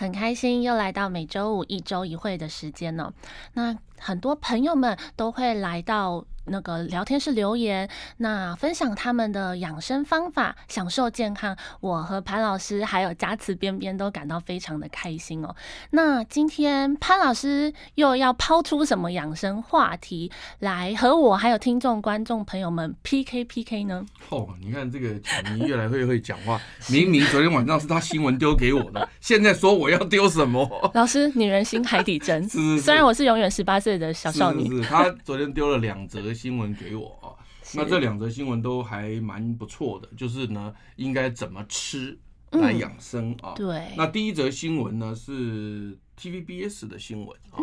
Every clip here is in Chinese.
很开心又来到每周五一周一会的时间呢。那很多朋友们都会来到。那个聊天室留言，那分享他们的养生方法，享受健康。我和潘老师还有加慈边边都感到非常的开心哦。那今天潘老师又要抛出什么养生话题来和我还有听众观众朋友们 PK PK 呢？哦，你看这个巧妮越来越会讲话，明明昨天晚上是他新闻丢给我的，现在说我要丢什么？老师，女人心海底针。是，是，是，虽然我是永远十八岁的小少女，是，是，是他昨天丢了两则。新闻给我啊，那这两则新闻都还蛮不错的，就是呢，应该怎么吃来养生啊？对。那第一则新闻呢是 TVBS 的新闻啊，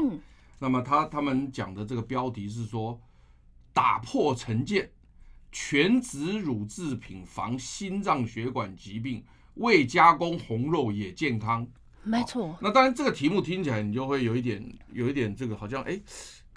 那么他他们讲的这个标题是说，打破成见，全植乳制品防心脏血管疾病，未加工红肉也健康。没错。那当然这个题目听起来你就会有一点有一点这个好像哎。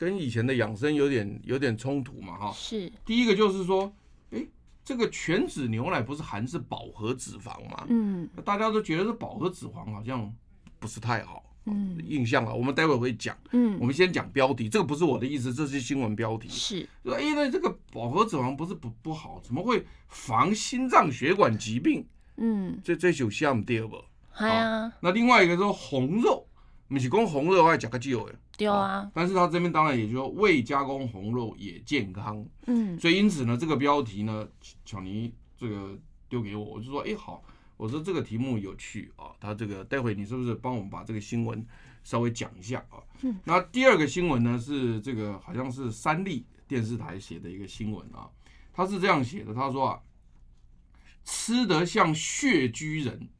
跟以前的养生有点有点冲突嘛，哈。是。第一个就是说，哎，这个全脂牛奶不是含是饱和脂肪嘛？嗯。大家都觉得是饱和脂肪好像不是太好，嗯，印象啊。我们待会会讲，嗯，我们先讲标题，这个不是我的意思，这是新闻标题。是。说，因为这个饱和脂肪不是不不好，怎么会防心脏血管疾病？嗯。这这就像第二个。系啊。那另外一个说红肉，不是讲红肉的话讲个旧的。丢啊！但是他这边当然也就说未加工红肉也健康，嗯，所以因此呢，这个标题呢，巧妮这个丢给我，我就说，哎，好，我说这个题目有趣啊，他这个待会你是不是帮我们把这个新闻稍微讲一下啊？嗯，那第二个新闻呢是这个好像是三立电视台写的一个新闻啊，他是这样写的，他说啊，吃得像穴居人啊。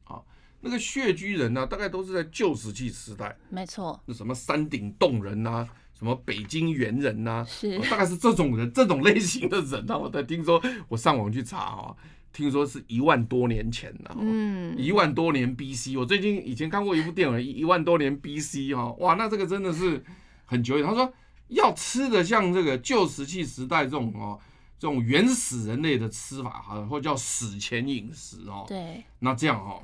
那个穴居人呢、啊，大概都是在旧石器时代，没错。那什么山顶洞人呐、啊，什么北京猿人呐、啊，是，大概是这种人，这种类型的人啊。我在听说，我上网去查啊，听说是一万多年前呢、啊，嗯，一万多年 BC。我最近以前看过一部电影，一一万多年 BC 哈，哇，那这个真的是很久远。他说要吃的像这个旧石器时代这种哦，这种原始人类的吃法哈，或叫史前饮食哦，对，那这样哈。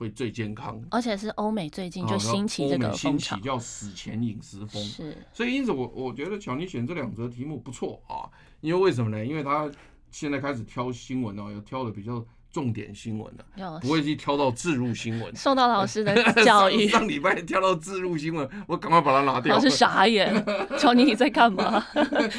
会最健康，而且是欧美最近就兴起这个风潮，叫死前饮食风。是，所以因此我我觉得巧妮选这两则题目不错啊，因为为什么呢？因为他现在开始挑新闻哦，有挑的比较重点新闻了，不会去挑到置入新闻。受到老师的 教育，上礼拜挑到置入新闻，我赶快把它拿掉。老师傻眼，巧妮你在干嘛？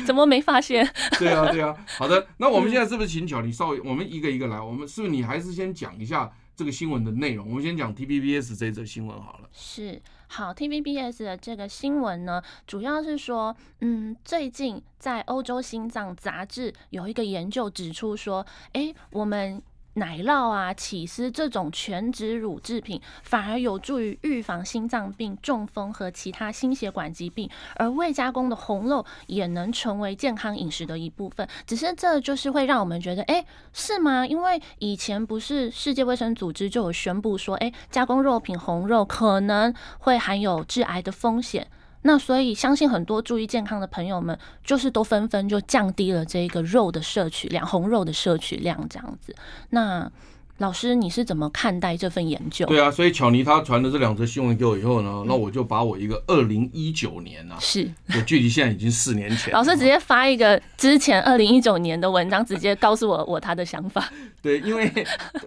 怎么没发现？对啊对啊，好的，那我们现在是不是请巧妮稍微，我们一个一个来，我们是不是你还是先讲一下？这个新闻的内容，我们先讲 TVBS 这则新闻好了。是，好，TVBS 的这个新闻呢，主要是说，嗯，最近在欧洲心脏杂志有一个研究指出说，哎，我们。奶酪啊、起司这种全脂乳制品，反而有助于预防心脏病、中风和其他心血管疾病，而未加工的红肉也能成为健康饮食的一部分。只是这就是会让我们觉得，哎，是吗？因为以前不是世界卫生组织就有宣布说，哎，加工肉品红肉可能会含有致癌的风险。那所以，相信很多注意健康的朋友们，就是都纷纷就降低了这个肉的摄取量，红肉的摄取量这样子。那老师，你是怎么看待这份研究？对啊，所以巧妮他传了这两则新闻给我以后呢，嗯、那我就把我一个二零一九年啊，是，我距离现在已经四年前，老师直接发一个之前二零一九年的文章，直接告诉我我他的想法。对，因为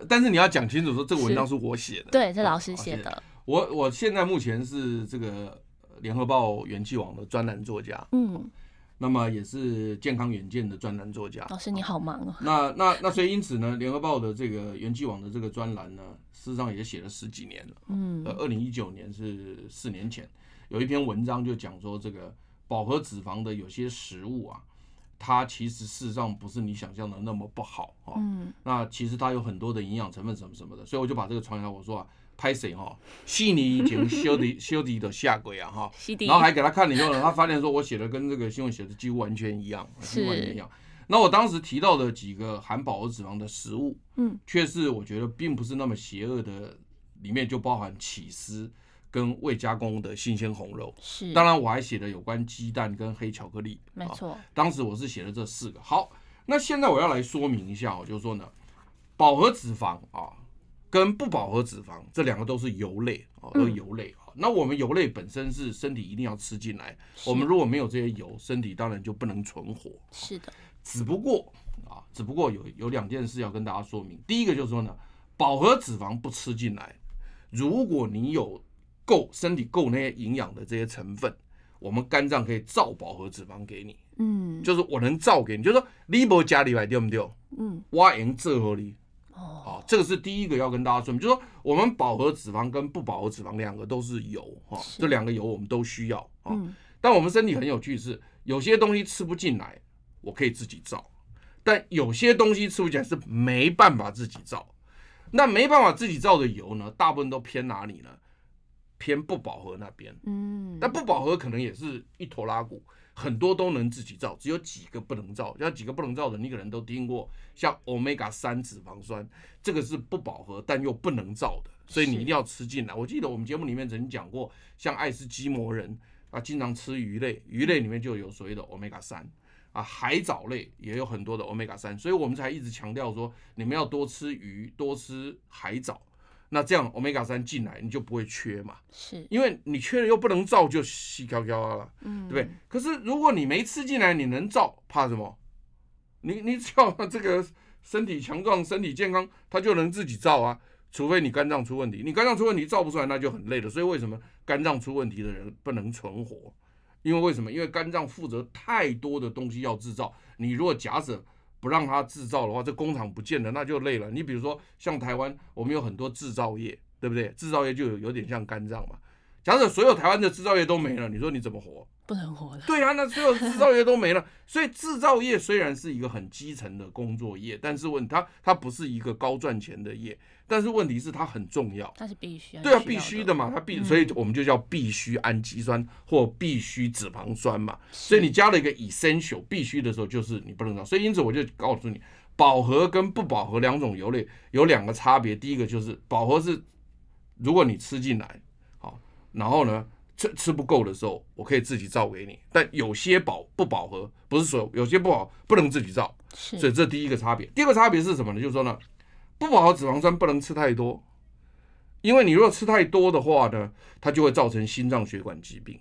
但是你要讲清楚说这个文章是我写的，对，这老师写的。我我现在目前是这个。联合报元气网的专栏作家，嗯，那么也是健康远见的专栏作家。老师你好忙哦。那那那所以因此呢，联合报的这个元气网的这个专栏呢，事实上也写了十几年了。嗯，呃，二零一九年是四年前，有一篇文章就讲说，这个饱和脂肪的有些食物啊，它其实事实上不是你想象的那么不好啊。嗯，那其实它有很多的营养成分什么什么的，所以我就把这个传下来，我说啊。拍谁哈？四年以前修迪修迪的 下轨啊哈，然后还给他看了以后呢，他发现说我写的跟这个新闻写的几乎完全一样，几乎完全一样。那我当时提到的几个含饱和脂肪的食物，嗯，却是我觉得并不是那么邪恶的，里面就包含起司跟未加工的新鲜红肉。是，当然我还写了有关鸡蛋跟黑巧克力。没错，当时我是写了这四个。好，那现在我要来说明一下，就是说呢，饱和脂肪啊跟不饱和脂肪这两个都是油类啊，都是油类啊。那我们油类本身是身体一定要吃进来，我们如果没有这些油，身体当然就不能存活。是的。只不过啊，只不过有有两件事要跟大家说明。第一个就是说呢，饱和脂肪不吃进来，如果你有够身体够那些营养的这些成分，我们肝脏可以造饱和脂肪给你。嗯，就是我能造给你，就是说你不加里来对不对？嗯，我能做给你。哦，这个是第一个要跟大家说明，就是说我们饱和脂肪跟不饱和脂肪两个都是油哈，这两个油我们都需要啊。但我们身体很有趣是，有些东西吃不进来。我可以自己造，但有些东西吃不起来是没办法自己造。那没办法自己造的油呢，大部分都偏哪里呢？偏不饱和那边。嗯，但不饱和可能也是一坨拉骨，很多都能自己造，只有几个不能造。像几个不能造的，你可能都听过，像 Omega 三脂肪酸，这个是不饱和但又不能造的，所以你一定要吃进来。我记得我们节目里面曾经讲过，像爱斯基摩人啊，经常吃鱼类，鱼类里面就有所谓的 Omega 三。啊，海藻类也有很多的 Omega 三，所以我们才一直强调说，你们要多吃鱼，多吃海藻，那这样 Omega 三进来你就不会缺嘛。是，因为你缺了又不能造，就细飘飘了，嗯，对不对？可是如果你没吃进来，你能造，怕什么？你你只要 这个身体强壮、身体健康，它就能自己造啊。除非你肝脏出问题，你肝脏出问题造不出来，那就很累了。所以为什么肝脏出问题的人不能存活？因为为什么？因为肝脏负责太多的东西要制造，你如果假设不让它制造的话，这工厂不见了，那就累了。你比如说像台湾，我们有很多制造业，对不对？制造业就有有点像肝脏嘛。假设所有台湾的制造业都没了，你说你怎么活？不能活了。对啊，那所有制造业都没了，所以制造业虽然是一个很基层的工作业，但是问它它不是一个高赚钱的业。但是问题是它很重要，它是必须，对啊，必须的嘛，它必，所以我们就叫必须氨基酸或必须脂肪酸嘛。所以你加了一个 essential 必须的时候，就是你不能少。所以因此我就告诉你，饱和跟不饱和两种油类有两个差别。第一个就是饱和是如果你吃进来，好，然后呢吃吃不够的时候，我可以自己造给你。但有些饱不饱和不是所有，有些不好不能自己造，所以这第一个差别。第二个差别是什么呢？就是说呢。不饱和脂肪酸不能吃太多，因为你如果吃太多的话呢，它就会造成心脏血管疾病。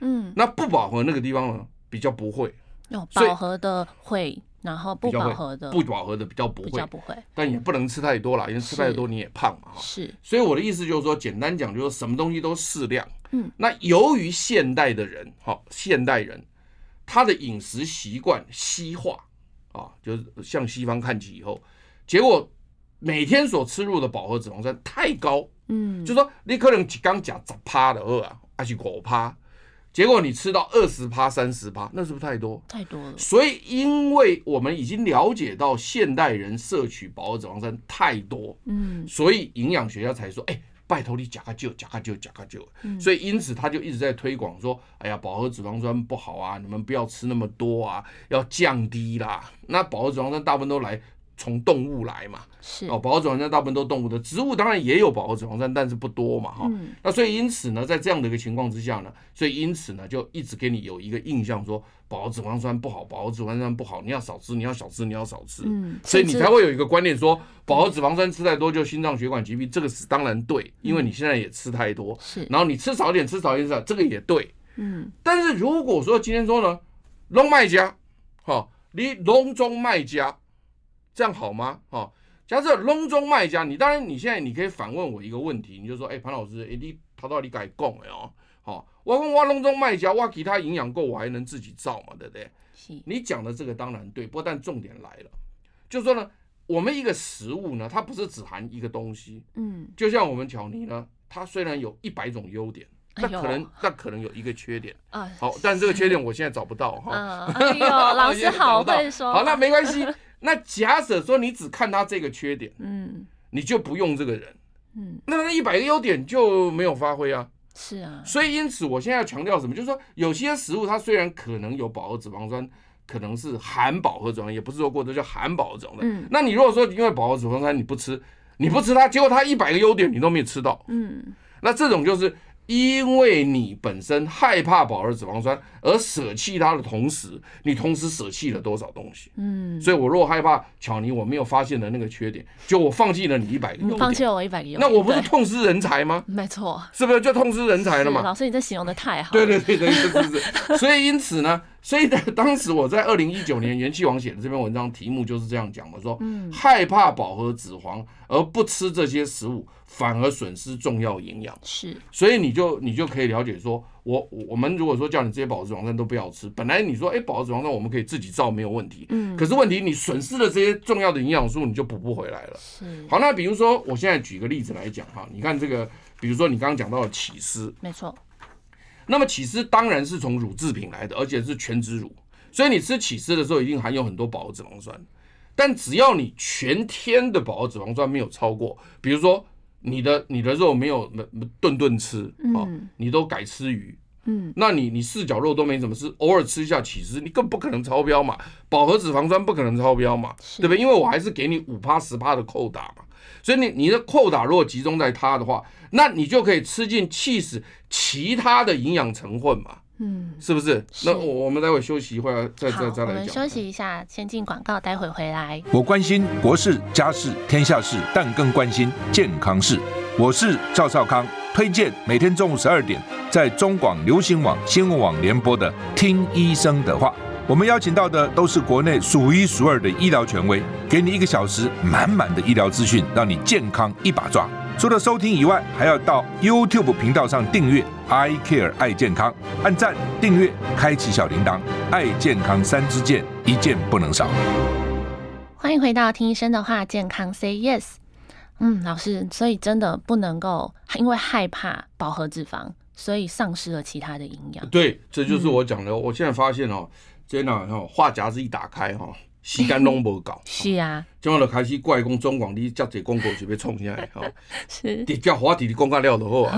嗯，那不饱和那个地方呢，比较不会。有饱和的会，然后不饱和的不饱和的比较不会，比较不会。但也不能吃太多啦，因为吃太多你也胖嘛。是。所以我的意思就是说，简单讲就是什么东西都适量。嗯。那由于现代的人，哈，现代人他的饮食习惯西化啊，就是向西方看齐以后，结果。每天所吃入的饱和脂肪酸太高，嗯，就说你可能刚讲十趴的饿啊，还是五趴，结果你吃到二十趴、三十趴，那是不是太多？太多了。所以，因为我们已经了解到现代人摄取饱和脂肪酸太多，嗯，所以营养学家才说，哎、欸，拜托你加个就加个就加个就。所以，因此他就一直在推广说，哎呀，饱和脂肪酸不好啊，你们不要吃那么多啊，要降低啦。那饱和脂肪酸大部分都来。从动物来嘛，是哦，饱和脂肪酸大部分都动物的，植物当然也有饱和脂肪酸，但是不多嘛，哈、嗯。那所以因此呢，在这样的一个情况之下呢，所以因此呢，就一直给你有一个印象说饱和脂肪酸不好，饱和脂肪酸不好，你要少吃，你要少吃，你要少吃。嗯，所以你才会有一个观念说饱和脂肪酸吃太多就心脏血管疾病，这个是当然对，因为你现在也吃太多，是。然后你吃少一点，吃少一点，这个也对，嗯。但是如果说今天说呢，龙卖家，哈，你拢中卖家。这样好吗？哦，假设笼中卖家，你当然你现在你可以反问我一个问题，你就说，哎，潘老师，哎，你他到底该供的哦？好，我问我笼中卖家，我其他营养够，我还能自己造嘛？对不对？是。你讲的这个当然对，不过但重点来了，就是说呢，我们一个食物呢，它不是只含一个东西，嗯，就像我们巧尼呢，它虽然有一百种优点。那可能，那可能有一个缺点啊。好，但这个缺点我现在找不到哈。哎呦，老师 好会说。好，那没关系。那假设说你只看他这个缺点，嗯，你就不用这个人，嗯，那那一百个优点就没有发挥啊。是啊，所以因此我现在要强调什么，就是说有些食物它虽然可能有饱和脂肪酸，可能是含饱和脂肪，也不是说过多叫含饱和脂肪酸。嗯，那你如果说因为饱和脂肪酸你不吃，你不吃它，结果它一百个优点你都没有吃到，嗯，那这种就是。因为你本身害怕饱和脂肪酸而舍弃它的同时，你同时舍弃了多少东西？嗯，所以我如果害怕巧尼我没有发现的那个缺点，就我放弃了你一百个优点，你放弃了我一百个优点，那我不是痛失人才吗？没错，是不是就痛失人才了嘛？老师，你这形容的太好。对对对对，是是是。所以因此呢，所以当时我在二零一九年元气王写的这篇文章题目就是这样讲的，说，嗯，害怕饱和脂肪而不吃这些食物。反而损失重要营养，是，所以你就你就可以了解说，我我们如果说叫你这些饱和脂肪酸都不要吃，本来你说哎，饱和脂肪酸我们可以自己造没有问题，嗯，可是问题你损失了这些重要的营养素，你就补不回来了。是，好，那比如说我现在举个例子来讲哈，你看这个，比如说你刚刚讲到的起司，没错，那么起司当然是从乳制品来的，而且是全脂乳，所以你吃起司的时候一定含有很多饱和脂肪酸，但只要你全天的饱和脂肪酸没有超过，比如说。你的你的肉没有顿顿吃啊，你都改吃鱼，嗯，那你你四角肉都没怎么吃，偶尔吃一下起司，你更不可能超标嘛，饱和脂肪酸不可能超标嘛，对不对？因为我还是给你五趴十趴的扣打嘛，所以你你的扣打如果集中在它的话，那你就可以吃进起司其他的营养成分嘛。嗯，是不是？那我我们待会休息一会儿，再再再来讲。我们休息一下，先进广告，待会回来。我关心国事、家事、天下事，但更关心健康事。我是赵少康，推荐每天中午十二点在中广流行网、新闻网联播的《听医生的话》。我们邀请到的都是国内数一数二的医疗权威，给你一个小时满满的医疗资讯，让你健康一把抓。除了收听以外，还要到 YouTube 频道上订阅 I Care 爱健康，按赞、订阅、开启小铃铛，爱健康三支箭，一件不能少。欢迎回到听医生的话，健康 Say Yes。嗯，老师，所以真的不能够因为害怕饱和脂肪，所以丧失了其他的营养。对，这就是我讲的。嗯、我现在发现哦，真的哦，话匣子一打开哈。时间拢无够，是啊，就我就开始怪讲中广，你遮济广告就要冲下来哈。是，你叫话题你公告料就好啊。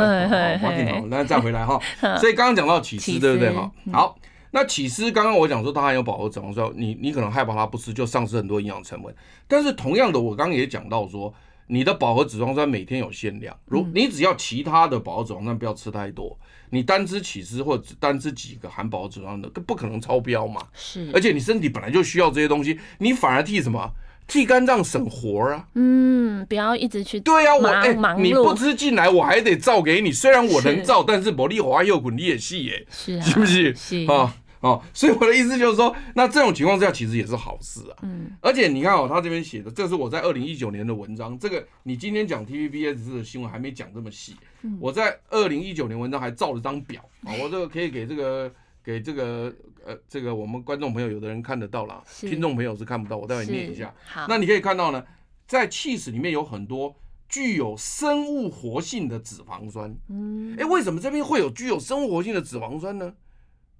好，那再回来哈。所以刚刚讲到起司，对不对哈？好，那起司刚刚我讲说它含有饱和脂肪酸，你你可能害怕它不吃就丧失很多营养成分。但是同样的，我刚刚也讲到说，你的饱和脂肪酸每天有限量，如你只要其他的饱和脂肪酸不要吃太多。你单吃起司或者单吃几个含饱和脂肪的，不可能超标嘛。是，而且你身体本来就需要这些东西，你反而替什么？替肝脏省活啊。嗯，不要一直去。对啊，我哎，你不吃进来，我还得造给你。虽然我能造，但是茉莉花又滚，你也细耶，是是不是？是啊。哦，所以我的意思就是说，那这种情况之下其实也是好事啊。嗯，而且你看哦，他这边写的，这是我在二零一九年的文章。这个你今天讲 TVBS 的新闻还没讲这么细。嗯，我在二零一九年文章还照了张表啊，我这个可以给这个给这个呃这个我们观众朋友有的人看得到啦，听众朋友是看不到，我待会念一下。好，那你可以看到呢，在起司里面有很多具有生物活性的脂肪酸。嗯，哎，为什么这边会有具有生物活性的脂肪酸呢？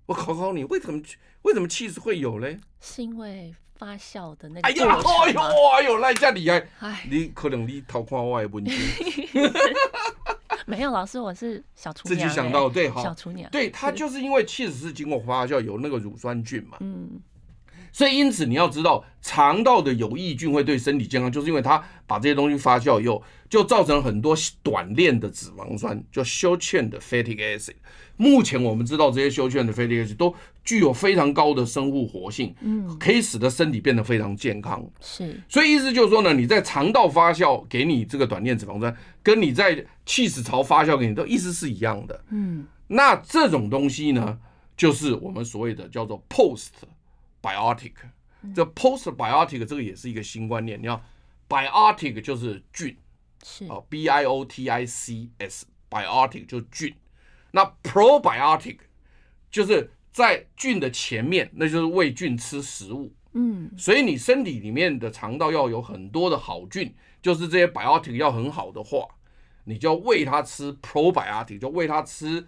我考考你，为什么为什么气势会有嘞？是因为发酵的那个。哎呀，哎呦，哎呦，那下厉害！哎，你可能你偷看我的文章。没有，老师，我是小厨娘。自己想到对，哈，小厨娘。对，它就是因为气势是经过发酵，有那个乳酸菌嘛。嗯。所以因此你要知道，肠道的有益菌会对身体健康，就是因为它把这些东西发酵以后，就造成很多短链的脂肪酸，叫 short chain 的 fatty acid。目前我们知道这些 short chain 的 fatty acid 都具有非常高的生物活性，嗯，可以使得身体变得非常健康。是，所以意思就是说呢，你在肠道发酵给你这个短链脂肪酸，跟你在气死槽发酵给你，的意思是一样的。嗯，那这种东西呢，就是我们所谓的叫做 post。biotic，这 postbiotic 这个也是一个新观念。你要 biotic 就是菌，是啊，b i o t i c s，biotic 就是菌。那 probiotic 就是在菌的前面，那就是喂菌吃食物。嗯，所以你身体里面的肠道要有很多的好菌，就是这些 biotic 要很好的话，你就要喂它吃 probiotic，就喂它吃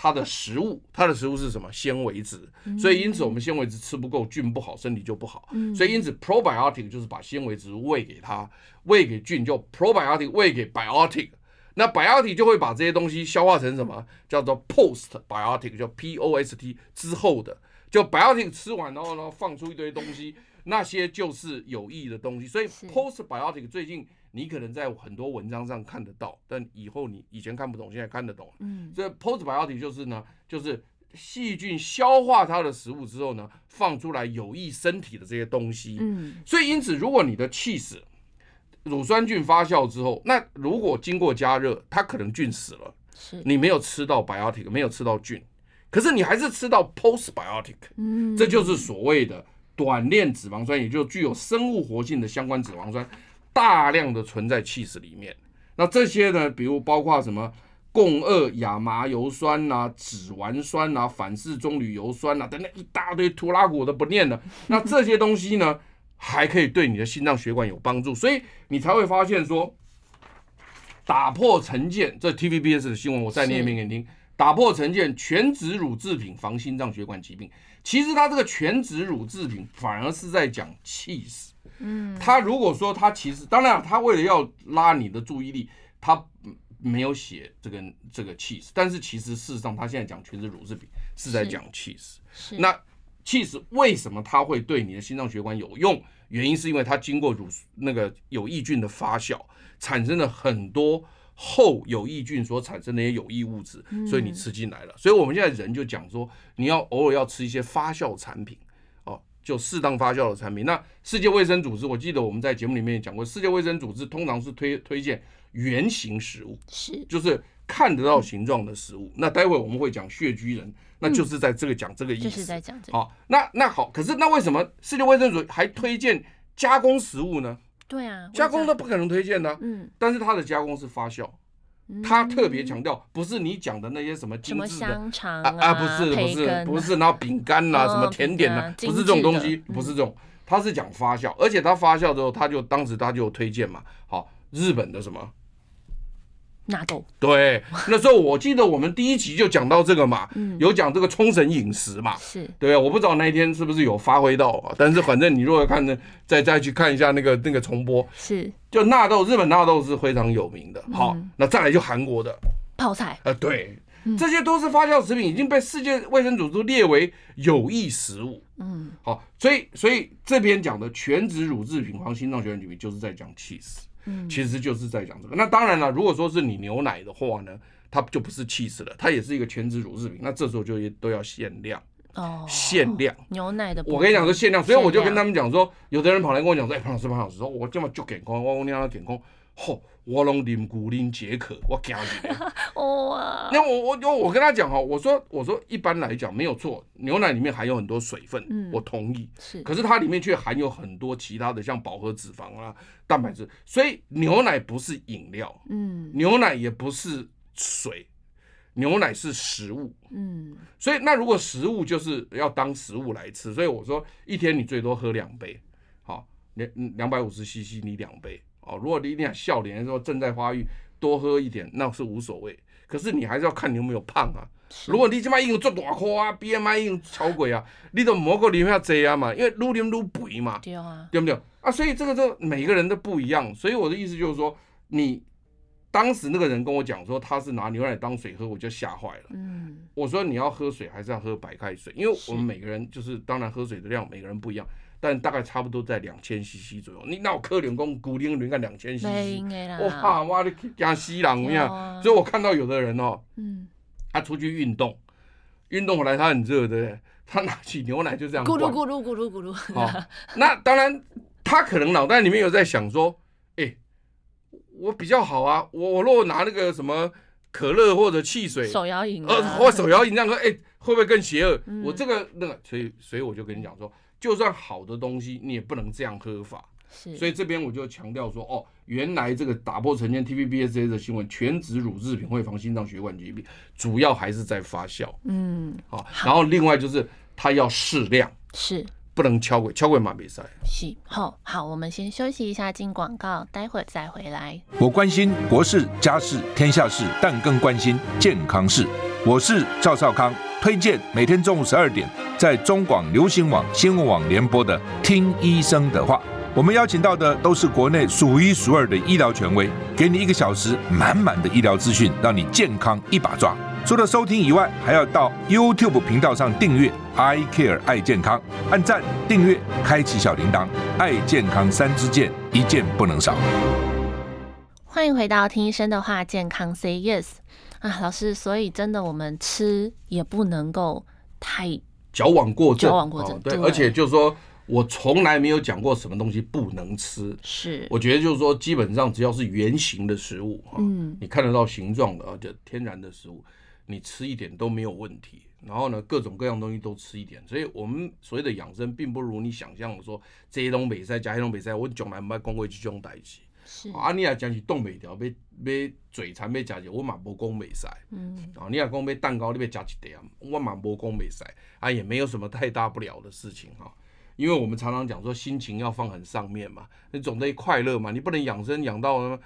它的食物，它的食物是什么？纤维质。所以因此我们纤维质吃不够，菌不好，身体就不好。所以因此 probiotic 就是把纤维质喂给它，喂给菌，就 probiotic 喂给 biotic。那 biotic 就会把这些东西消化成什么？叫做 postbiotic，叫 P O S T 之后的，就 biotic 吃完然后呢放出一堆东西，那些就是有益的东西。所以 postbiotic 最近你可能在很多文章上看得到，但以后你以前看不懂，现在看得懂。嗯，这 postbiotic 就是呢，就是细菌消化它的食物之后呢，放出来有益身体的这些东西。嗯，所以因此如果你的 cheese 乳酸菌发酵之后，那如果经过加热，它可能菌死了，是你没有吃到 biotic，没有吃到菌，可是你还是吃到 postbiotic，嗯，这就是所谓的短链脂肪酸，也就具有生物活性的相关脂肪酸，大量的存在气室里面。那这些呢，比如包括什么共二亚麻油酸啊、脂烷酸啊、反式棕榈油酸啊等等一大堆图拉古我都不念了。那这些东西呢？还可以对你的心脏血管有帮助，所以你才会发现说，打破成见。这 TVBS 的新闻，我再念一遍给你听。打破成见，全脂乳制品防心脏血管疾病。其实它这个全脂乳制品反而是在讲 cheese。嗯，他如果说他其实，当然他为了要拉你的注意力，他没有写这个这个 cheese，但是其实事实上他现在讲全是乳制品是在讲 cheese。那 cheese 为什么它会对你的心脏血管有用？原因是因为它经过乳那个有益菌的发酵，产生了很多后有益菌所产生的一些有益物质，所以你吃进来了。所以我们现在人就讲说，你要偶尔要吃一些发酵产品哦，就适当发酵的产品。那世界卫生组织，我记得我们在节目里面也讲过，世界卫生组织通常是推推荐圆形食物，是就是看得到形状的食物。那待会我们会讲穴居人。那就是在这个讲这个意思，就是在讲这个。好，那那好，可是那为什么世界卫生组织还推荐加工食物呢？对啊，加工的不可能推荐的。嗯，但是它的加工是发酵，它特别强调不是你讲的那些什么精致的香肠啊啊，不是不是不是，然后饼干呐，什么甜点啊，不是这种东西，不是这种，他是讲发酵，而且他发酵之后，他就当时他就推荐嘛，好，日本的什么？纳豆。对，那时候我记得我们第一集就讲到这个嘛，嗯、有讲这个冲绳饮食嘛，是。对啊，我不知道那一天是不是有发挥到啊，但是反正你如果看呢，再再去看一下那个那个重播，是。就纳豆，日本纳豆是非常有名的。好，嗯、那再来就韩国的。泡菜，呃，对，嗯、这些都是发酵食品，已经被世界卫生组织列为有益食物。嗯，好，所以所以这边讲的全脂乳制品防心脏血管疾病就是在讲 cheese。其实就是在讲这个。那当然了，如果说是你牛奶的话呢，它就不是气死了，它也是一个全脂乳制品。那这时候就都要限量哦，限量牛奶的。我跟你讲说限量，所以我就跟他们讲说，有的人跑来跟我讲说，哎，潘老师，潘老师，说我这么就给空，我我你要健康，吼，我拢啉古灵解渴，我惊你。哇！那我我我我跟他讲哈，我说我说一般来讲没有错，牛奶里面含有很多水分，嗯，我同意是，可是它里面却含有很多其他的像饱和脂肪啊。蛋白质，所以牛奶不是饮料，嗯，牛奶也不是水，牛奶是食物，嗯，所以那如果食物就是要当食物来吃，所以我说一天你最多喝两杯，好，两两百五十 CC 你两杯，哦，如果你你想笑脸说正在发育，多喝一点那是无所谓，可是你还是要看你有没有胖啊，如果你这么硬做大块啊，BMI 硬超过啊，你都莫个啉遐济啊嘛，因为愈啉愈肥嘛，对啊，对不对？啊，所以这个就每个人都不一样，所以我的意思就是说，你当时那个人跟我讲说他是拿牛奶当水喝，我就吓坏了。嗯，我说你要喝水还是要喝白开水？因为我们每个人就是当然喝水的量每个人不一样，但大概差不多在两千 CC 左右。你那我可能讲古龄人看两千 CC，我怕哇你惊死人一样。所以我看到有的人哦，嗯，他出去运动，运动回来他很热的，他拿起牛奶就这样咕噜咕噜咕噜咕噜。好，那当然。他可能脑袋里面有在想说，哎、欸，我比较好啊，我我如果拿那个什么可乐或者汽水，手摇饮，呃，或手摇饮这样喝，哎、欸，会不会更邪恶？嗯、我这个那个，所以所以我就跟你讲说，就算好的东西，你也不能这样喝法。是，所以这边我就强调说，哦，原来这个打破成见 TVBSA 的新闻，全脂乳制品会防心脏血管疾病，主要还是在发酵。嗯，好，然后另外就是它要适量。是。不能敲鬼，敲鬼马比赛。是，好，好，我们先休息一下，进广告，待会再回来。我关心国事、家事、天下事，但更关心健康事。我是赵少康，推荐每天中午十二点在中广流行网新闻网联播的《听医生的话》。我们邀请到的都是国内数一数二的医疗权威，给你一个小时满满的医疗资讯，让你健康一把抓。除了收听以外，还要到 YouTube 频道上订阅 I Care 爱健康，按赞、订阅、开启小铃铛，爱健康三支箭，一件不能少。欢迎回到听医生的话，健康 Say Yes 啊，老师，所以真的我们吃也不能够太矫枉过正，矫枉过正，哦、对，对，而且就是说我从来没有讲过什么东西不能吃，是，我觉得就是说基本上只要是圆形的食物，嗯，你看得到形状的啊，就天然的食物。你吃一点都没有问题，然后呢，各种各样东西都吃一点，所以我们所谓的养生，并不如你想象的说这些东西塞加些东西塞，我从来没讲过这种代志。是啊，你也讲起冻未条，要要嘴馋要加些，我嘛无讲未塞。嗯，啊，你也讲要蛋糕，你要加一点，我嘛无讲未塞。啊，也没有什么太大不了的事情哈，因为我们常常讲说心情要放很上面嘛，你总得快乐嘛，你不能养生养到。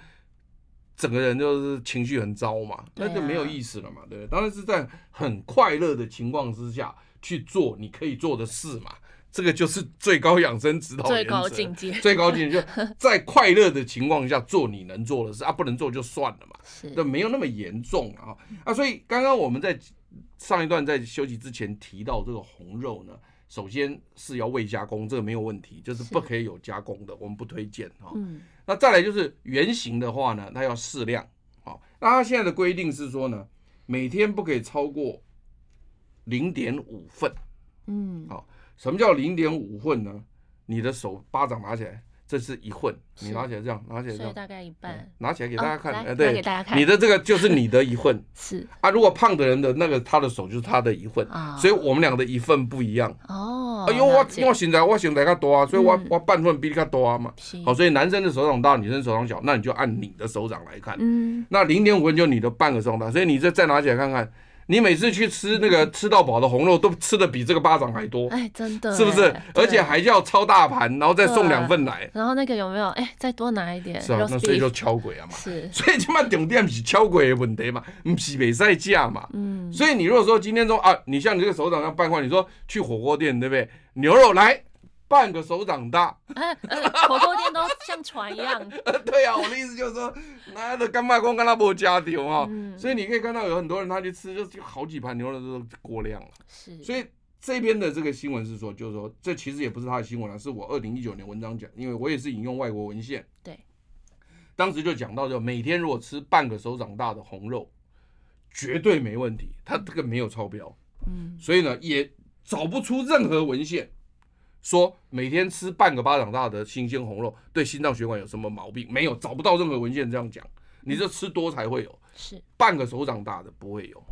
整个人就是情绪很糟嘛，那就没有意思了嘛，对不对？当然是在很快乐的情况之下去做你可以做的事嘛，这个就是最高养生指导最高境界，最高境界就在快乐的情况下做你能做的事啊，不能做就算了嘛，那没有那么严重啊啊，所以刚刚我们在上一段在休息之前提到这个红肉呢，首先是要未加工，这个没有问题，就是不可以有加工的，我们不推荐哈。嗯。那再来就是圆形的话呢，它要适量，好，那它现在的规定是说呢，每天不可以超过零点五份，嗯，好，什么叫零点五份呢？你的手巴掌拿起来。这是一份，你拿起来这样，拿起来这样，大概一半，拿起来给大家看，哎，对，给大家看，你的这个就是你的一份，是啊，如果胖的人的那个他的手就是他的一份，所以我们两个的一份不一样，哦，因为我因为我现在我现在较多啊，所以我我半份比你较多啊嘛，好，所以男生的手掌大，女生手掌小，那你就按你的手掌来看，嗯，那零点五分就你的半个手掌大，所以你再再拿起来看看。你每次去吃那个吃到饱的红肉，都吃的比这个巴掌还多，哎，真的，是不是？而且还叫超大盘，然后再送两份来。然后那个有没有？哎，再多拿一点。是啊，那所以就敲鬼啊嘛。是。所以起码重点是敲鬼的问题嘛，不是没赛价嘛。嗯。所以你如果说今天说啊，你像你这个手掌要半块，你说去火锅店对不对？牛肉来。半个手掌大，火锅店都像船一样。对啊，我的意思就是说，那的干妈公跟他不加掉哈，所以你可以看到有很多人他去吃，就就好几盘牛肉都过量了。是，所以这边的这个新闻是说，就是说，这其实也不是他的新闻啊，是我二零一九年文章讲，因为我也是引用外国文献。对，当时就讲到，就每天如果吃半个手掌大的红肉，绝对没问题，他这个没有超标。嗯，所以呢，也找不出任何文献。说每天吃半个巴掌大的新鲜红肉对心脏血管有什么毛病？没有，找不到任何文献这样讲。你这吃多才会有，是半个手掌大的不会有。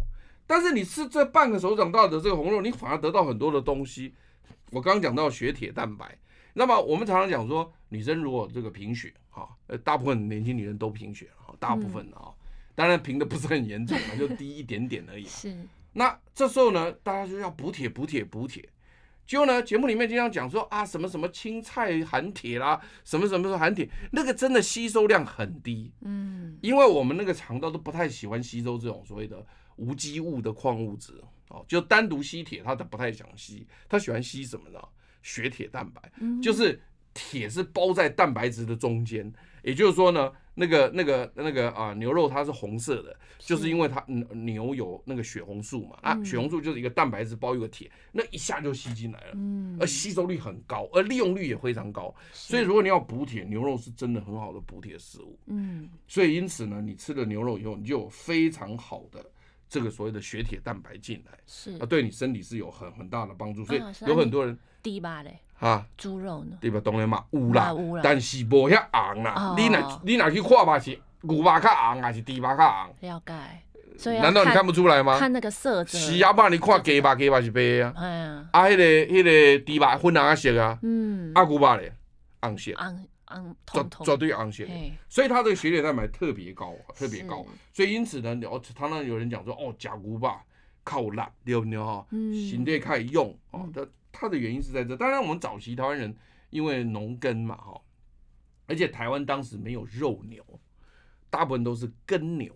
但是你吃这半个手掌大的这个红肉，你反而得到很多的东西。我刚刚讲到血铁蛋白，那么我们常常讲说，女生如果这个贫血，哈，呃，大部分年轻女人都贫血，哈，大部分啊，当然贫的不是很严重啊，就低一点点而已。是。那这时候呢，大家就要补铁，补铁，补铁。就呢，节目里面经常讲说啊，什么什么青菜含铁啦，什么什么含铁，那个真的吸收量很低，嗯，因为我们那个肠道都不太喜欢吸收这种所谓的无机物的矿物质哦，就单独吸铁，它都不太想吸，它喜欢吸什么呢？血铁蛋白，就是铁是包在蛋白质的中间，也就是说呢。那个、那个、那个啊，牛肉它是红色的，就是因为它牛有那个血红素嘛，啊，血红素就是一个蛋白质包一个铁，那一下就吸进来了，嗯，而吸收率很高，而利用率也非常高，所以如果你要补铁，牛肉是真的很好的补铁食物，嗯，所以因此呢，你吃了牛肉以后，你就有非常好的这个所谓的血铁蛋白进来，是。啊，对你身体是有很很大的帮助，所以有很多人低吧嘞。啊，猪肉呢？猪肉？当然嘛，有啦，但是无遐红啦。你若你若去看嘛，是牛肉较红还是猪肉较红？了解。所以难道你看不出来吗？看那个色泽。是啊，不然你看鸡肉，鸡肉是白啊。哎呀。啊，迄个迄个猪肉粉红色啊。嗯。啊，牛肉咧，红色。红红。绝绝对红色。所以它的血铁蛋白特别高，特别高。所以因此呢，我常常有人讲说，哦，假牛肉靠辣，对不对哈？嗯。身体可以用哦的。它的原因是在这，当然我们早期台湾人因为农耕嘛，哈，而且台湾当时没有肉牛，大部分都是耕牛，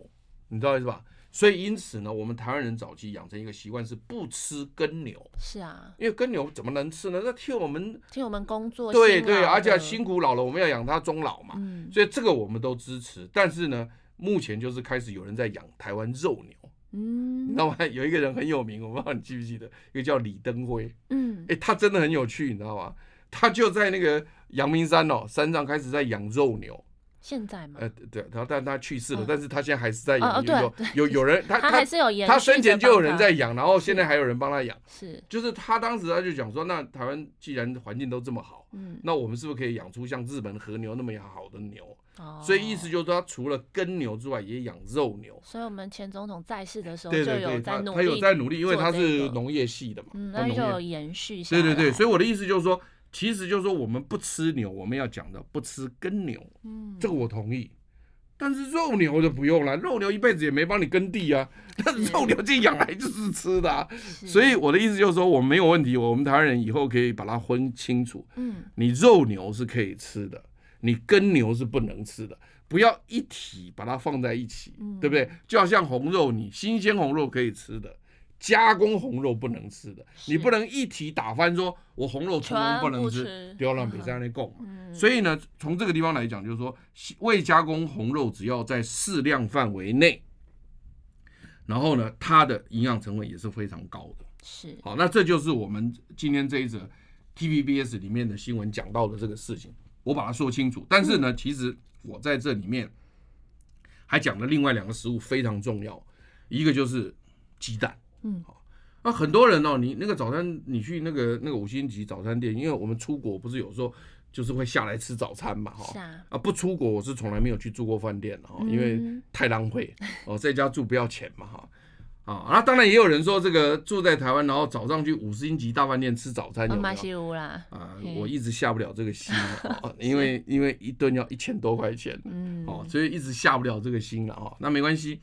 你知道意思吧？所以因此呢，我们台湾人早期养成一个习惯是不吃耕牛。是啊，因为耕牛怎么能吃呢？那替我们替我们工作，对对，而且辛苦老了，我们要养它终老嘛。嗯，所以这个我们都支持。但是呢，目前就是开始有人在养台湾肉牛。嗯，你知道吗？有一个人很有名，我不知道你记不记得，一个叫李登辉。嗯，哎，他真的很有趣，你知道吗？他就在那个阳明山哦，山上开始在养肉牛。现在吗？呃，对，然后但他去世了，但是他现在还是在养。哦，对，有有人 他他还是有他生前就有人在养，然后现在还有人帮他养。是，就是他当时他就讲说，那台湾既然环境都这么好，嗯，那我们是不是可以养出像日本和牛那么样好的牛？哦，所以意思就是说，他除了耕牛之外，也养肉牛。所以我们前总统在世的时候就有在努力，他有在努力，因为他是农业系的嘛，嗯，那就有延续。对对对，所以我的意思就是说，其实就是说，我们不吃牛，我们要讲的不吃耕牛，嗯，这个我同意。但是肉牛就不用了，肉牛一辈子也没帮你耕地啊，但是肉牛这养来就是吃的啊。所以我的意思就是说，我们没有问题，我们台湾人以后可以把它分清楚。嗯，你肉牛是可以吃的，你跟牛是不能吃的，不要一体把它放在一起，对不对？就好像红肉，你新鲜红肉可以吃的。加工红肉不能吃的，你不能一体打翻，说我红肉通通不能吃，不要让别人在那供。所以呢，从这个地方来讲，就是说未加工红肉只要在适量范围内，然后呢，它的营养成分也是非常高的。是，好，那这就是我们今天这一则 TVBS 里面的新闻讲到的这个事情，我把它说清楚。但是呢，其实我在这里面还讲了另外两个食物非常重要，一个就是鸡蛋。嗯，好，那很多人哦，你那个早餐，你去那个那个五星级早餐店，因为我们出国不是有时候就是会下来吃早餐嘛，哈，啊，不出国我是从来没有去住过饭店的哈，因为太浪费 哦，在家住不要钱嘛，哈，啊，那当然也有人说这个住在台湾，然后早上去五星级大饭店吃早餐有没有？啊，我一直下不了这个心，因为因为一顿要一千多块钱，嗯，哦，所以一直下不了这个心了哈，那没关系。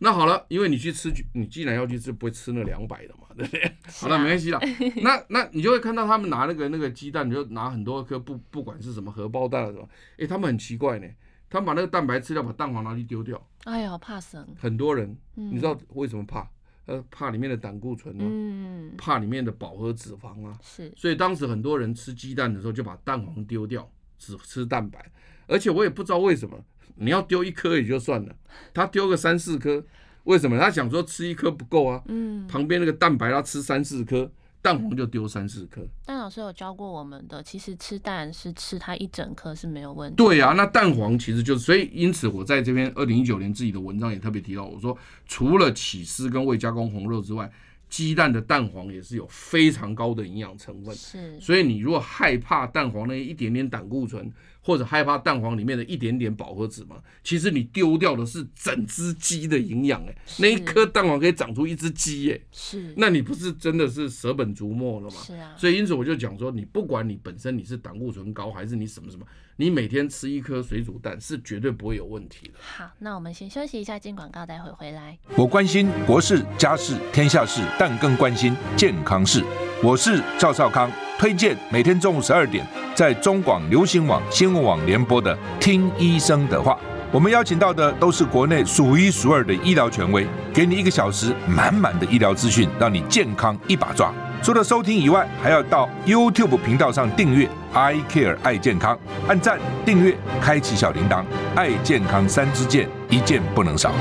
那好了，因为你去吃，你既然要去吃，不会吃那两百的嘛，对不对？啊、好了，没关系了。那那你就会看到他们拿那个那个鸡蛋，你就拿很多颗，不不管是什么荷包蛋啊什么，哎，他们很奇怪呢，他们把那个蛋白吃掉，把蛋黄拿去丢掉。哎呀，怕生。很多人，你知道为什么怕？呃，怕里面的胆固醇啊，嗯，怕里面的饱和脂肪啊。是。所以当时很多人吃鸡蛋的时候，就把蛋黄丢掉，只吃蛋白。而且我也不知道为什么。你要丢一颗也就算了，他丢个三四颗，为什么？他想说吃一颗不够啊，嗯，旁边那个蛋白他吃三四颗，蛋黄就丢三四颗。但老师有教过我们的，其实吃蛋是吃它一整颗是没有问题。对啊，那蛋黄其实就是，所以因此我在这边二零一九年自己的文章也特别提到，我说除了起司跟未加工红肉之外，鸡蛋的蛋黄也是有非常高的营养成分。是，所以你如果害怕蛋黄那一点点胆固醇，或者害怕蛋黄里面的一点点饱和脂肪，其实你丢掉的是整只鸡的营养哎，那一颗蛋黄可以长出一只鸡哎，是，那你不是真的是舍本逐末了吗？是啊，所以因此我就讲说，你不管你本身你是胆固醇高还是你什么什么，你每天吃一颗水煮蛋是绝对不会有问题的。好，那我们先休息一下，进广告，待会回来。我关心国事、家事、天下事，但更关心健康事。我是赵少康，推荐每天中午十二点在中广流行网、新闻网联播的《听医生的话》。我们邀请到的都是国内数一数二的医疗权威，给你一个小时满满的医疗资讯，让你健康一把抓。除了收听以外，还要到 YouTube 频道上订阅 “I Care 爱健康”，按赞、订阅、开启小铃铛，爱健康三支箭，一件不能少。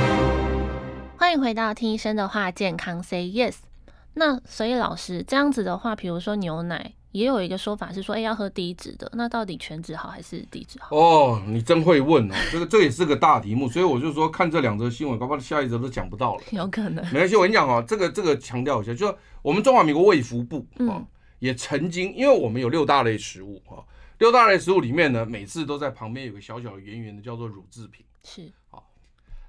欢迎回到《听医生的话》，健康 Say Yes。那所以老师这样子的话，比如说牛奶也有一个说法是说，哎，要喝低脂的，那到底全脂好还是低脂好？哦，你真会问哦，这个这也是个大题目，所以我就说看这两则新闻，搞不好下一则都讲不到了。有可能。没关系，我跟你讲哦，这个这个强调一下，就我们中华民国卫福部啊，嗯、也曾经，因为我们有六大类食物啊，六大类食物里面呢，每次都在旁边有个小小的圆圆的，叫做乳制品。是。好，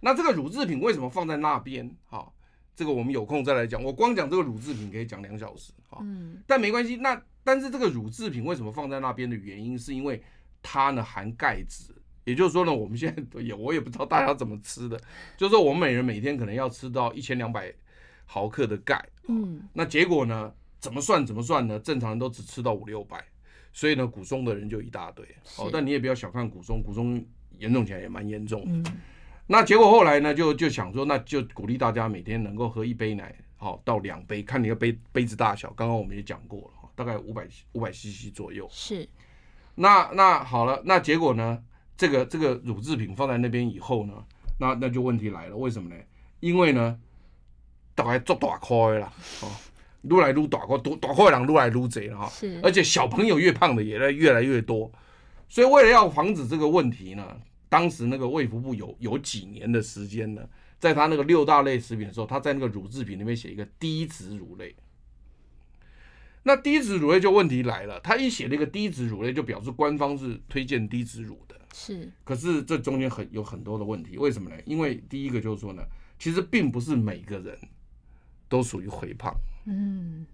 那这个乳制品为什么放在那边？好。这个我们有空再来讲。我光讲这个乳制品可以讲两小时，啊，嗯，但没关系。那但是这个乳制品为什么放在那边的原因，是因为它呢含钙质，也就是说呢，我们现在 也我也不知道大家怎么吃的，就是说我们每人每天可能要吃到一千两百毫克的钙，嗯，那结果呢，怎么算怎么算呢？正常人都只吃到五六百，所以呢，骨松的人就一大堆。哦，但你也不要小看骨松，骨松严重起来也蛮严重的。那结果后来呢，就就想说，那就鼓励大家每天能够喝一杯奶，好到两杯，看你的杯杯子大小。刚刚我们也讲过了，大概五百五百 CC 左右。是。那那好了，那结果呢？这个这个乳制品放在那边以后呢，那那就问题来了，为什么呢？因为呢，大概做大块了，哦，撸来撸大块，多大块的人撸来撸贼了哈。是。而且小朋友越胖的也越来越多，所以为了要防止这个问题呢，当时那个卫福部有有几年的时间呢，在他那个六大类食品的时候，他在那个乳制品里面写一个低脂乳类。那低脂乳类就问题来了，他一写那个低脂乳类，就表示官方是推荐低脂乳的。是，可是这中间很有很多的问题，为什么呢？因为第一个就是说呢，其实并不是每个人都属于肥胖，嗯，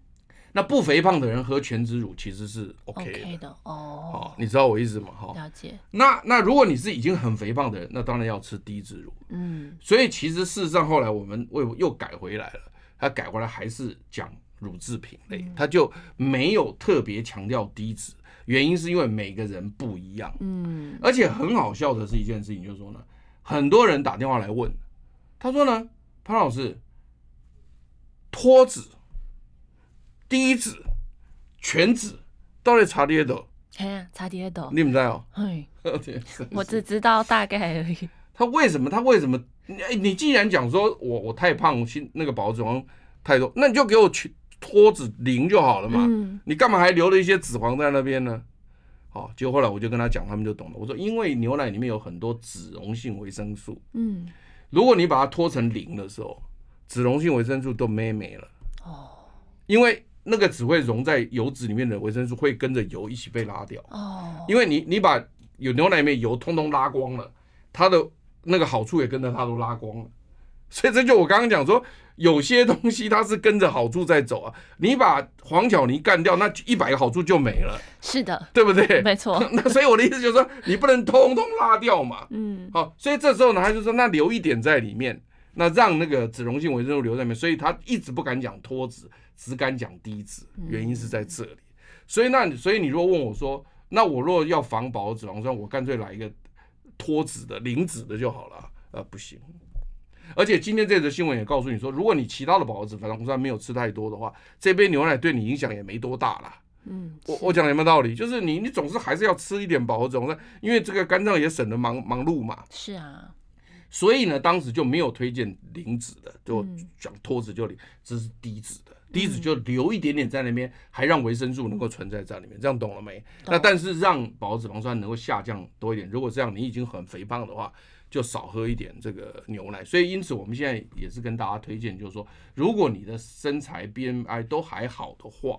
那不肥胖的人喝全脂乳其实是 OK 的,哦，你知道我意思吗？哈，了解。那那如果你是已经很肥胖的人，那当然要吃低脂乳，嗯，所以其实事实上后来我们为又改回来了，他改回来还是讲乳制品类，他就没有特别强调低脂。原因是因为每个人不一样，嗯，而且很好笑的是一件事情，就是说呢，很多人打电话来问，他说呢，潘老师，脱脂、低脂、全脂到底差几多？嘿，差几多？你不知哦？嘿，我只知道大概而已。他为什么？他为什么？你你既然讲说我我太胖，心那个保脂肪太多，那你就给我去。脱脂零就好了嘛，嗯、你干嘛还留了一些脂肪在那边呢？好，结果后来我就跟他讲，他们就懂了。我说，因为牛奶里面有很多脂溶性维生素，嗯，如果你把它脱成零的时候，脂溶性维生素都没没了。哦，因为那个只会溶在油脂里面的维生素会跟着油一起被拉掉。哦，因为你你把有牛奶里面油通通拉光了，它的那个好处也跟着它都拉光了。所以这就我刚刚讲说，有些东西它是跟着好处在走啊。你把黄巧妮干掉，那一百个好处就没了。是的，对不对？没错。那所以我的意思就是说，你不能通通拉掉嘛。嗯。好，所以这时候呢，他就说那留一点在里面，那让那个脂溶性维生素留在里面。所以他一直不敢讲脱脂，只敢讲低脂，原因是在这里。所以那所以你如果问我说，那我若要防饱脂肪酸，我干脆来一个脱脂的零脂的就好了。呃，不行。而且今天这则新闻也告诉你说，如果你其他的饱和脂肪酸没有吃太多的话，这杯牛奶对你影响也没多大啦。嗯，我我讲的有没有道理？就是你你总是还是要吃一点饱和脂肪酸，因为这个肝脏也省得忙忙碌嘛。是啊，所以呢，当时就没有推荐零脂的，就讲脱脂就零，这是低脂的，低脂就留一点点在那边，还让维生素能够存在在里面，这样懂了没？那但是让饱和脂肪酸能够下降多一点。如果这样你已经很肥胖的话。就少喝一点这个牛奶，所以因此我们现在也是跟大家推荐，就是说，如果你的身材 BMI 都还好的话，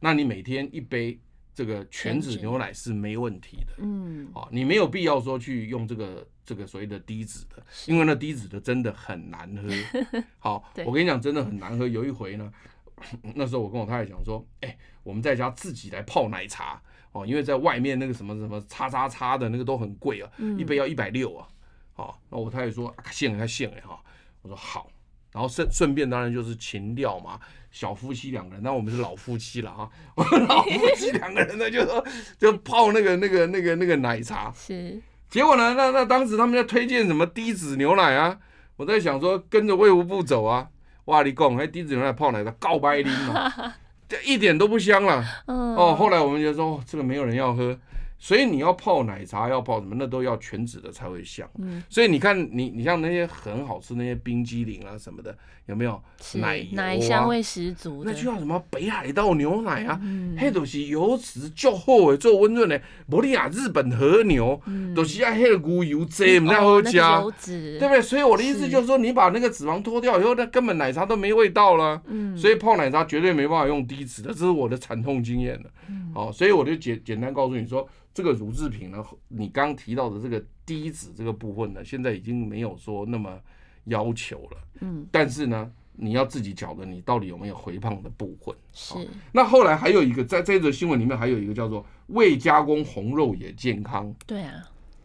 那你每天一杯这个全脂牛奶是没问题的。嗯，哦，你没有必要说去用这个这个所谓的低脂的，因为那低脂的真的很难喝。好，我跟你讲，真的很难喝。有一回呢，那时候我跟我太太讲说，哎，我们在家自己来泡奶茶哦，因为在外面那个什么什么叉叉叉的那个都很贵啊，一杯要一百六啊。好，那我太太说现在现哎哈，我说好，然后顺顺便当然就是情调嘛，小夫妻两个人，那我们是老夫妻了哈，我们老夫妻两个人呢就说就泡那个那个那个那个奶茶，是，结果呢，那那当时他们在推荐什么低脂牛奶啊，我在想说跟着卫福部走啊，哇你讲还低脂牛奶泡奶茶告白拎嘛，这一点都不香了，哦，后来我们就说这个没有人要喝。所以你要泡奶茶，要泡什么，那都要全脂的才会香。嗯，所以你看，你你像那些很好吃那些冰激凌啊什么的，有没有奶油啊？奶香味十足。那就要什么北海道牛奶啊？黑都是油脂较厚的，做温润的。摩利亚日本和牛，都是要黑的牛油脂，不太好加，对不对？所以我的意思就是说，你把那个脂肪脱掉以后，那根本奶茶都没味道了。嗯，所以泡奶茶绝对没办法用低脂的，这是我的惨痛经验了。好，所以我就简简单告诉你说。这个乳制品呢，你刚提到的这个低脂这个部分呢，现在已经没有说那么要求了。嗯，但是呢，你要自己晓得你到底有没有肥胖的部分。是。那后来还有一个，在这则新闻里面还有一个叫做未加工红肉也健康。对啊，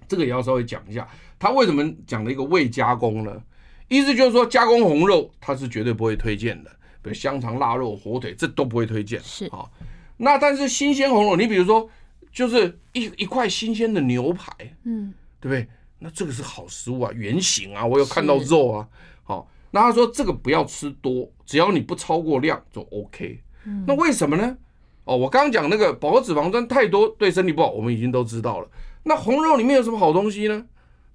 这个也要稍微讲一下，他为什么讲了一个未加工呢？意思就是说，加工红肉它是绝对不会推荐的，比如香肠、腊肉、火腿，这都不会推荐。是啊。那但是新鲜红肉，你比如说。就是一一块新鲜的牛排，嗯，对不对？那这个是好食物啊，圆形啊，我有看到肉啊。好，那他说这个不要吃多，只要你不超过量就 OK。那为什么呢？哦，我刚刚讲那个饱和脂肪酸太多对身体不好，我们已经都知道了。那红肉里面有什么好东西呢？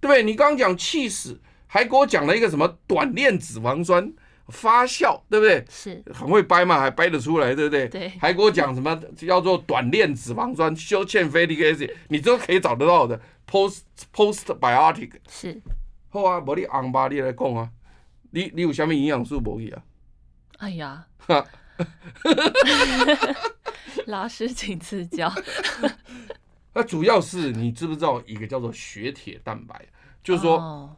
对不对？你刚刚讲气死，还给我讲了一个什么短链脂肪酸发酵，对不对？是，很会掰嘛，还掰得出来，对不对？对。还给我讲什么叫做短链脂肪酸修欠菲力 acid，你都可以找得到的。post postbiotic 是。好啊，无你红巴你来讲啊，你你有啥物营养素无去啊？哎呀。哈老师，请赐教。那主要是你知不知道一个叫做血铁蛋白，就是说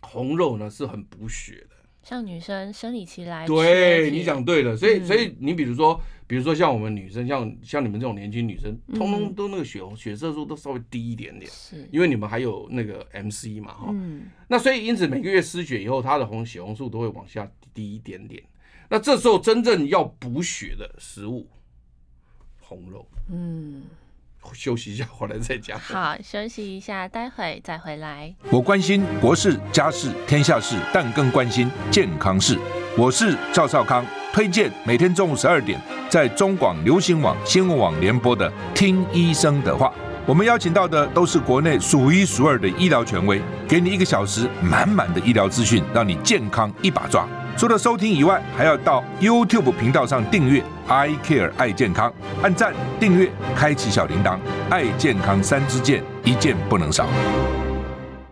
红肉呢是很补血的。像女生生理期来，对，你讲对了。所以，所以你比如说，比如说像我们女生，像像你们这种年轻女生，通通都那个血血色素都稍微低一点点，是因为你们还有那个 MC 嘛，哈。那所以因此每个月失血以后，它的红血红素都会往下低一点点。那这时候真正要补血的食物，红肉。嗯，休息一下，回来再讲。好，休息一下，待会再回来。我关心国事、家事、天下事，但更关心健康事。我是赵少康，推荐每天中午十二点在中广流行网、新闻网联播的《听医生的话》。我们邀请到的都是国内数一数二的医疗权威，给你一个小时满满的医疗资讯，让你健康一把抓。除了收听以外，还要到 YouTube 频道上订阅 “I Care 爱健康”，按赞、订阅、开启小铃铛，爱健康三支箭，一件不能少。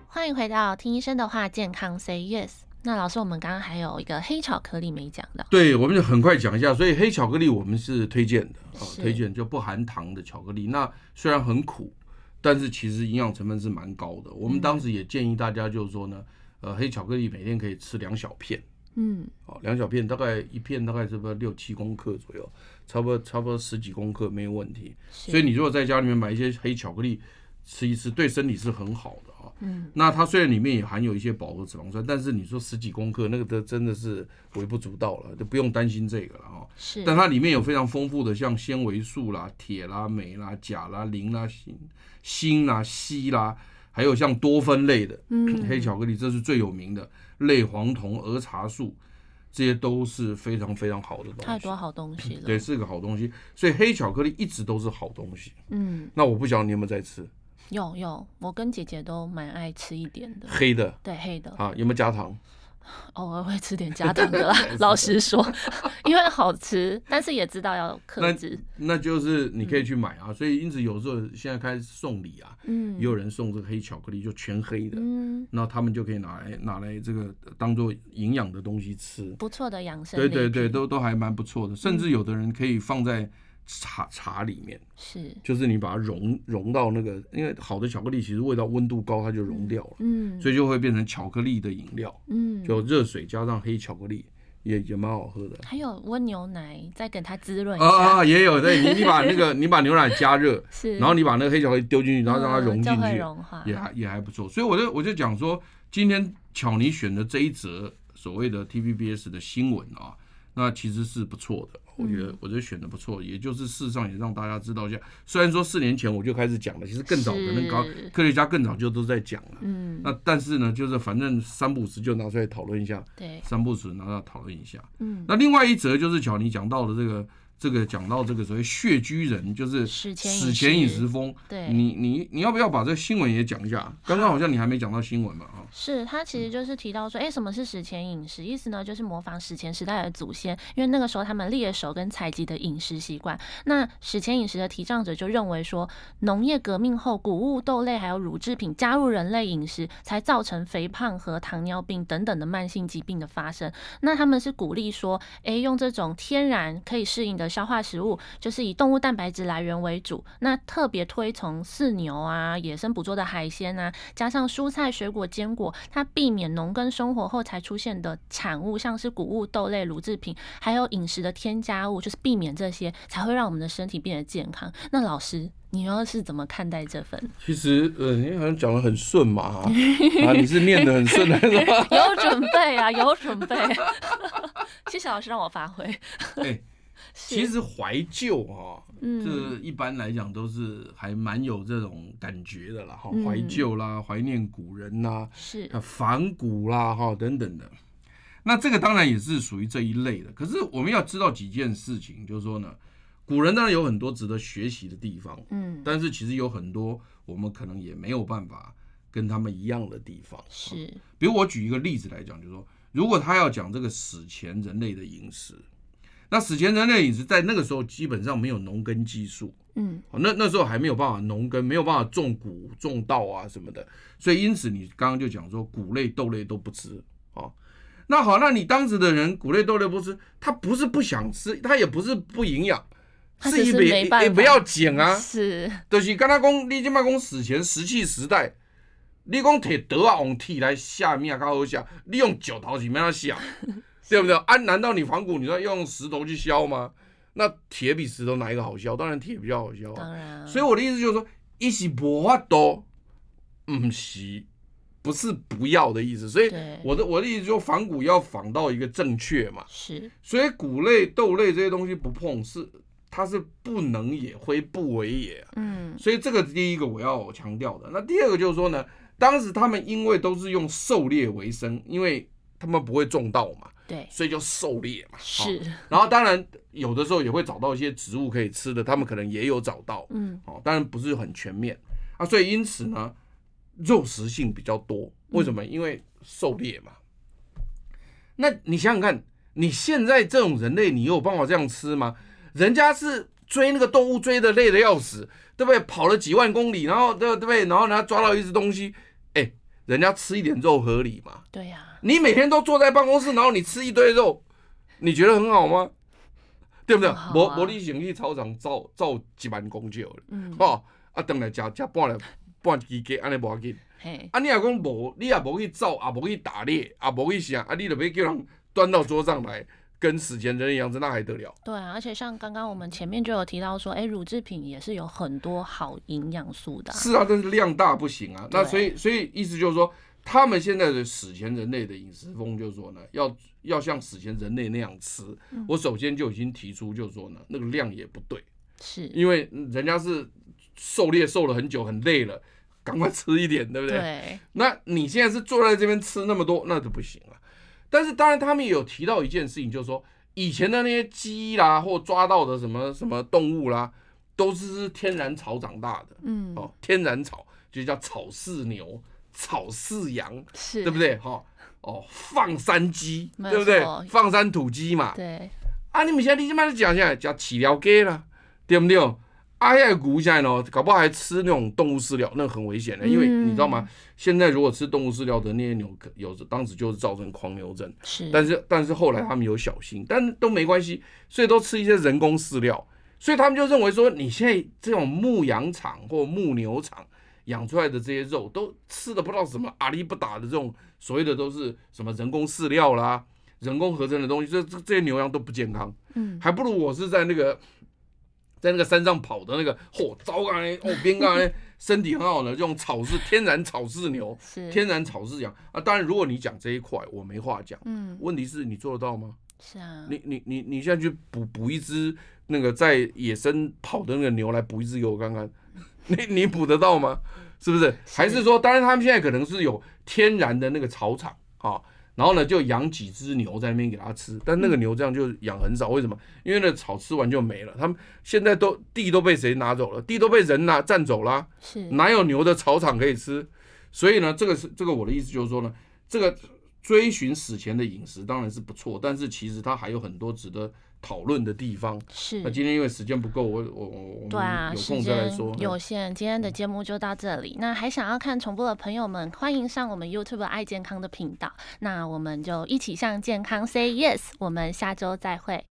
欢迎回到听医生的话，健康 Say Yes。那老师，我们刚刚还有一个黑巧克力没讲到，对，我们就很快讲一下。所以黑巧克力我们是推荐的啊，推荐就不含糖的巧克力。那虽然很苦，但是其实营养成分是蛮高的。我们当时也建议大家，就是说呢，呃，黑巧克力每天可以吃两小片。嗯，好，两小片大概一片大概是不是六七公克左右，差不多差不多十几公克没有问题。所以你如果在家里面买一些黑巧克力吃一吃，对身体是很好的啊。嗯，那它虽然里面也含有一些饱和脂肪酸，但是你说十几公克那个都真的是微不足道了，就不用担心这个了啊。是，但它里面有非常丰富的像纤维素啦、铁啦、镁啦、钾啦、磷啦、锌、锌啦、硒啦，还有像多酚类的黑巧克力，这是最有名的。类黄酮、儿茶素，这些都是非常非常好的东西。太多好东西了。对，是个好东西。所以黑巧克力一直都是好东西。嗯。那我不晓得你有没有在吃？有有，我跟姐姐都蛮爱吃一点的。黑的。对，黑的。啊，有没有加糖？偶尔会吃点加糖的啦，老实说，因为好吃，但是也知道要克制。那就是你可以去买啊，嗯、所以因此有时候现在开始送礼啊，嗯，也有人送这个黑巧克力，就全黑的，嗯，那他们就可以拿来拿来这个当做营养的东西吃，不错的养生，对对对，都都还蛮不错的，甚至有的人可以放在。茶茶里面是，就是你把它融融到那个，因为好的巧克力其实味道温度高，它就融掉了，嗯，所以就会变成巧克力的饮料，嗯，就热水加上黑巧克力也也蛮好喝的。还有温牛奶，再给它滋润一下。啊啊，也有，对，你你把那个 你把牛奶加热，是，然后你把那个黑巧克力丢进去，然后让它融进去，融化，也还也还不错。所以我就我就讲说，今天巧妮选的这一则所谓的 TVBS 的新闻啊。那其实是不错的，我觉得我觉得选的不错，也就是事实上也让大家知道一下。虽然说四年前我就开始讲了，其实更早可能搞科学家更早就都在讲了。嗯，那但是呢，就是反正三不五时就拿出来讨论一下。对，三不五时拿出来讨论一下。嗯，那另外一则就是巧你讲到的这个。这个讲到这个所谓穴居人，就是史前饮食风。对，你你你要不要把这个新闻也讲一下？刚刚好像你还没讲到新闻嘛？哈，是他其实就是提到说，哎，什么是史前饮食？意思呢，就是模仿史前时代的祖先，因为那个时候他们猎手跟采集的饮食习惯。那史前饮食的提倡者就认为说，农业革命后，谷物、豆类还有乳制品加入人类饮食，才造成肥胖和糖尿病等等的慢性疾病的发生。那他们是鼓励说，哎，用这种天然可以适应的。消化食物就是以动物蛋白质来源为主，那特别推崇饲牛啊、野生捕捉的海鲜啊，加上蔬菜、水果、坚果，它避免农耕生活后才出现的产物，像是谷物、豆类、乳制品，还有饮食的添加物，就是避免这些，才会让我们的身体变得健康。那老师，你要是怎么看待这份？其实，呃，你好像讲的很顺嘛，啊，你是念的很顺的？有准备啊，有准备。谢谢老师让我发挥。欸 其实怀旧哈，这一般来讲都是还蛮有这种感觉的啦哈，怀旧啦，怀念古人啦，是反古啦哈等等的。那这个当然也是属于这一类的。可是我们要知道几件事情，就是说呢，古人当然有很多值得学习的地方，嗯，但是其实有很多我们可能也没有办法跟他们一样的地方。是，比如我举一个例子来讲，就是说，如果他要讲这个史前人类的饮食。那史前人类饮食在那个时候基本上没有农耕技术，嗯，那那时候还没有办法农耕，没有办法种谷、种稻啊什么的，所以因此你刚刚就讲说谷类、豆类都不吃，哦，那好，那你当时的人谷类、豆类不吃，他不是不想吃，他也不是不营养，是也也不要紧啊，是，就是跟他讲，你今麦讲史前石器时代，你讲铁德啊用铁来下面较好下，你用石头是免他下。对不对？啊，难道你仿古你说要用石头去削吗？那铁比石头哪一个好削？当然铁比较好削啊。当然。所以我的意思就是说，一是无法多，嗯是，不是不要的意思。所以我的我的意思就是仿古要仿到一个正确嘛。是。所以谷类、豆类这些东西不碰，是它是不能也，非不为也。嗯。所以这个第一个我要强调的。那第二个就是说呢，当时他们因为都是用狩猎为生，因为他们不会种稻嘛。对，所以就狩猎嘛，是。然后当然有的时候也会找到一些植物可以吃的，他们可能也有找到，嗯，哦，当然不是很全面啊。所以因此呢，肉食性比较多。为什么？因为狩猎嘛。那你想想看，你现在这种人类，你有办法这样吃吗？人家是追那个动物追的累的要死，对不对？跑了几万公里，然后对对不对？然后呢抓到一只东西，哎，人家吃一点肉合理嘛？对呀。你每天都坐在办公室，然后你吃一堆肉，你觉得很好吗？对不对？我我你先去操场造造一万公斤，嗯，哦，啊，等来吃吃半粒半只鸡，安尼无要紧。嘿，啊，你若讲无，你也无去造，也无去打猎，也无去啥，啊，你就要叫人端到桌上来，跟史前人一样，那还得了？对啊，而且像刚刚我们前面就有提到说，哎、欸，乳制品也是有很多好营养素的、啊。是啊，但是量大不行啊。那所以所以意思就是说。他们现在的史前人类的饮食风，就是说呢，要要像史前人类那样吃。我首先就已经提出，就是说呢，那个量也不对，是因为人家是狩猎狩了很久，很累了，赶快吃一点，对不对？对。那你现在是坐在这边吃那么多，那就不行了。但是当然，他们也有提到一件事情，就是说以前的那些鸡啦，或抓到的什么什么动物啦，都是天然草长大的。嗯。哦，天然草就叫草饲牛。草饲羊是对不对？哈哦，放山鸡对不对？放山土鸡嘛。对啊，你们现在你这么讲下来叫饲料鸡了，对不对？啊，现在古现在呢，搞不好还吃那种动物饲料，那很危险的，因为你知道吗？现在如果吃动物饲料的那些牛，有的当时就是造成狂牛症。是，但是但是后来他们有小心，但都没关系，所以都吃一些人工饲料，所以他们就认为说，你现在这种牧羊场或牧牛场。养出来的这些肉都吃的不知道什么阿里不打的这种所谓的都是什么人工饲料啦、人工合成的东西，这这这些牛羊都不健康，嗯，还不如我是在那个在那个山上跑的那个，嚯，糟糕嘞，哦，边刚嘞，身体很好的这种草饲天然草饲牛，是天然草饲羊啊。当然，如果你讲这一块，我没话讲，嗯，问题是你做得到吗？是啊，你你你你现在去补补一只那个在野生跑的那个牛来补一只给我看看。你你补得到吗？是不是？还是说，当然他们现在可能是有天然的那个草场啊，然后呢就养几只牛在那边给它吃，但那个牛这样就养很少，为什么？因为那草吃完就没了。他们现在都地都被谁拿走了？地都被人拿占走了，是哪有牛的草场可以吃？所以呢，这个是这个我的意思就是说呢，这个追寻史前的饮食当然是不错，但是其实它还有很多值得。讨论的地方是，那今天因为时间不够，我我我对啊，有空再来说。有限，今天的节目就到这里。那还想要看重播的朋友们，欢迎上我们 YouTube 爱健康的频道。那我们就一起向健康 Say Yes，我们下周再会。